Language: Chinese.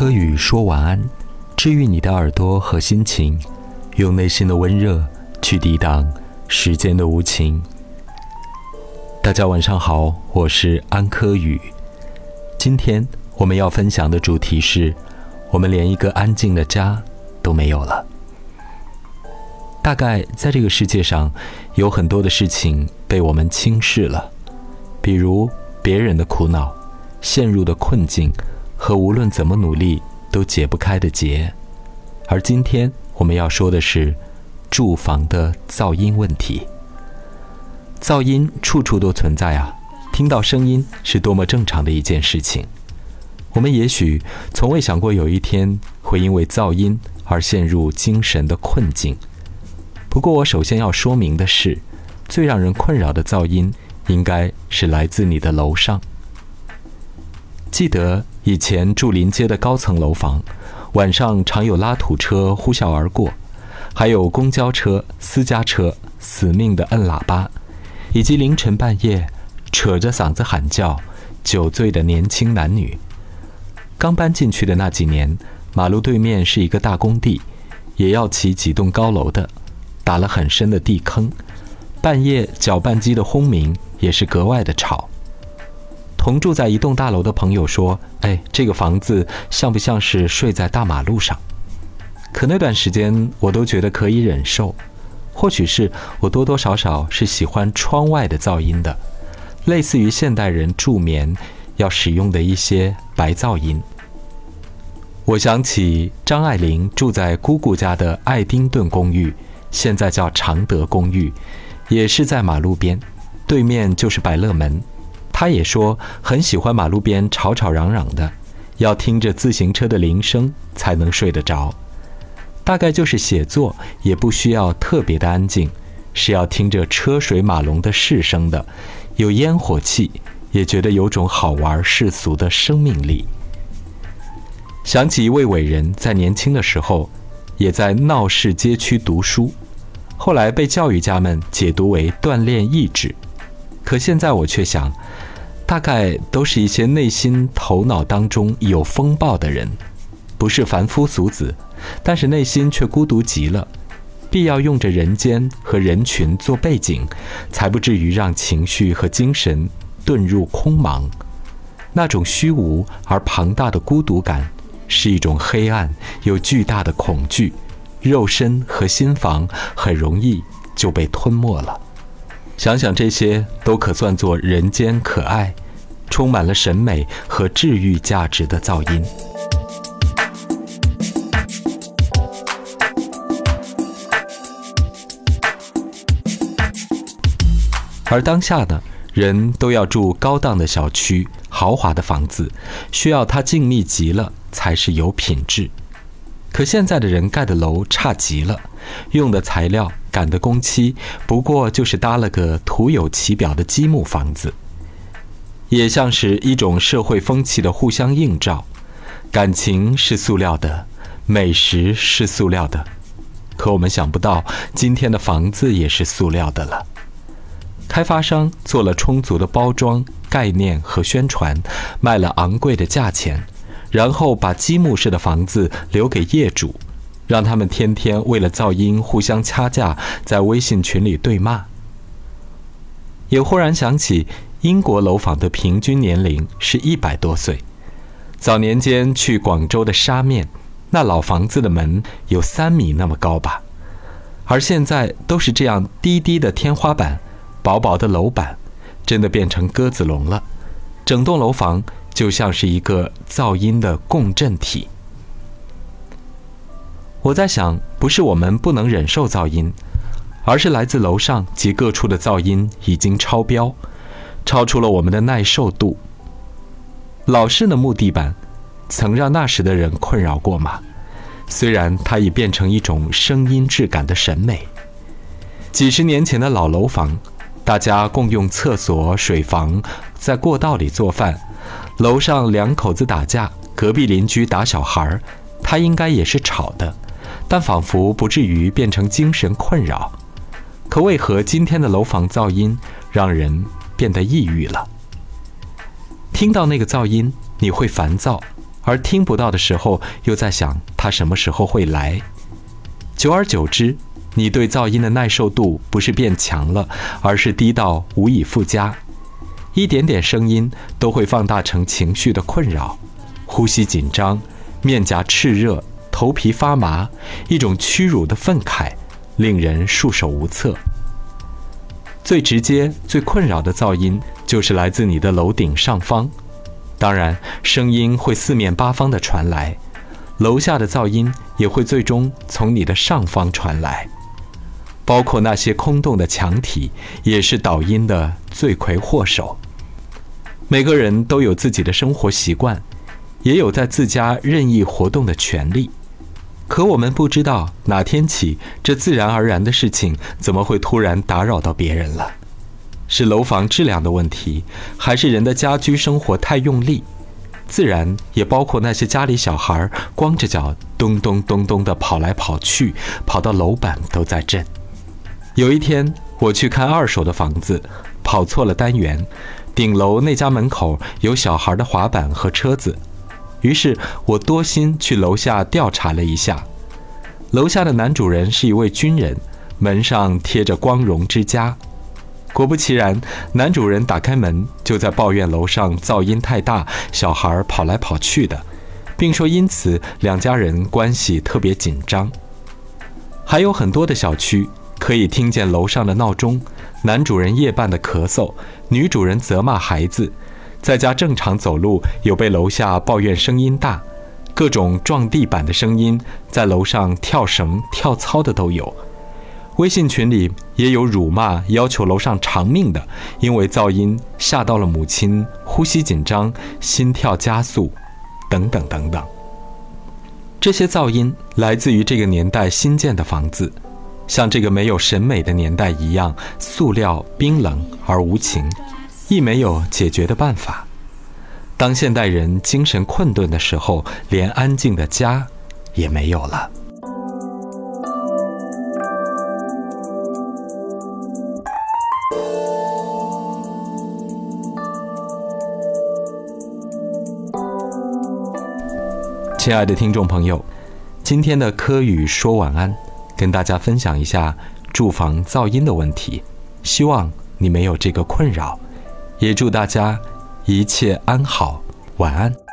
柯宇说晚安，治愈你的耳朵和心情，用内心的温热去抵挡时间的无情。大家晚上好，我是安柯宇。今天我们要分享的主题是：我们连一个安静的家都没有了。大概在这个世界上，有很多的事情被我们轻视了，比如别人的苦恼、陷入的困境。和无论怎么努力都解不开的结，而今天我们要说的是住房的噪音问题。噪音处处都存在啊，听到声音是多么正常的一件事情。我们也许从未想过有一天会因为噪音而陷入精神的困境。不过，我首先要说明的是，最让人困扰的噪音应该是来自你的楼上。记得。以前住临街的高层楼房，晚上常有拉土车呼啸而过，还有公交车、私家车死命的摁喇叭，以及凌晨半夜扯着嗓子喊叫、酒醉的年轻男女。刚搬进去的那几年，马路对面是一个大工地，也要起几栋高楼的，打了很深的地坑，半夜搅拌机的轰鸣也是格外的吵。同住在一栋大楼的朋友说：“哎，这个房子像不像是睡在大马路上？”可那段时间我都觉得可以忍受，或许是我多多少少是喜欢窗外的噪音的，类似于现代人助眠要使用的一些白噪音。我想起张爱玲住在姑姑家的爱丁顿公寓，现在叫常德公寓，也是在马路边，对面就是百乐门。他也说很喜欢马路边吵吵嚷嚷的，要听着自行车的铃声才能睡得着。大概就是写作也不需要特别的安静，是要听着车水马龙的市声的，有烟火气，也觉得有种好玩世俗的生命力。想起一位伟人，在年轻的时候，也在闹市街区读书，后来被教育家们解读为锻炼意志，可现在我却想。大概都是一些内心头脑当中有风暴的人，不是凡夫俗子，但是内心却孤独极了，必要用着人间和人群做背景，才不至于让情绪和精神遁入空茫。那种虚无而庞大的孤独感，是一种黑暗又巨大的恐惧，肉身和心房很容易就被吞没了。想想这些，都可算作人间可爱、充满了审美和治愈价值的噪音。而当下呢，人都要住高档的小区、豪华的房子，需要它静谧极了才是有品质。可现在的人盖的楼差极了，用的材料、赶的工期，不过就是搭了个徒有其表的积木房子，也像是一种社会风气的互相映照。感情是塑料的，美食是塑料的，可我们想不到，今天的房子也是塑料的了。开发商做了充足的包装、概念和宣传，卖了昂贵的价钱。然后把积木式的房子留给业主，让他们天天为了噪音互相掐架，在微信群里对骂。也忽然想起，英国楼房的平均年龄是一百多岁。早年间去广州的沙面，那老房子的门有三米那么高吧，而现在都是这样低低的天花板，薄薄的楼板，真的变成鸽子笼了，整栋楼房。就像是一个噪音的共振体。我在想，不是我们不能忍受噪音，而是来自楼上及各处的噪音已经超标，超出了我们的耐受度。老式的木地板，曾让那时的人困扰过吗？虽然它已变成一种声音质感的审美。几十年前的老楼房，大家共用厕所、水房，在过道里做饭。楼上两口子打架，隔壁邻居打小孩儿，他应该也是吵的，但仿佛不至于变成精神困扰。可为何今天的楼房噪音让人变得抑郁了？听到那个噪音，你会烦躁，而听不到的时候又在想它什么时候会来。久而久之，你对噪音的耐受度不是变强了，而是低到无以复加。一点点声音都会放大成情绪的困扰，呼吸紧张，面颊炽热，头皮发麻，一种屈辱的愤慨，令人束手无策。最直接、最困扰的噪音，就是来自你的楼顶上方。当然，声音会四面八方的传来，楼下的噪音也会最终从你的上方传来。包括那些空洞的墙体，也是导音的罪魁祸首。每个人都有自己的生活习惯，也有在自家任意活动的权利。可我们不知道哪天起，这自然而然的事情怎么会突然打扰到别人了？是楼房质量的问题，还是人的家居生活太用力？自然也包括那些家里小孩光着脚咚咚咚咚地跑来跑去，跑到楼板都在震。有一天我去看二手的房子，跑错了单元，顶楼那家门口有小孩的滑板和车子。于是我多心去楼下调查了一下，楼下的男主人是一位军人，门上贴着“光荣之家”。果不其然，男主人打开门就在抱怨楼上噪音太大，小孩跑来跑去的，并说因此两家人关系特别紧张。还有很多的小区可以听见楼上的闹钟、男主人夜半的咳嗽、女主人责骂孩子。在家正常走路，有被楼下抱怨声音大，各种撞地板的声音，在楼上跳绳、跳操的都有。微信群里也有辱骂、要求楼上偿命的，因为噪音吓到了母亲，呼吸紧张、心跳加速，等等等等。这些噪音来自于这个年代新建的房子，像这个没有审美的年代一样，塑料、冰冷而无情。亦没有解决的办法。当现代人精神困顿的时候，连安静的家也没有了。亲爱的听众朋友，今天的柯宇说晚安，跟大家分享一下住房噪音的问题，希望你没有这个困扰。也祝大家一切安好，晚安。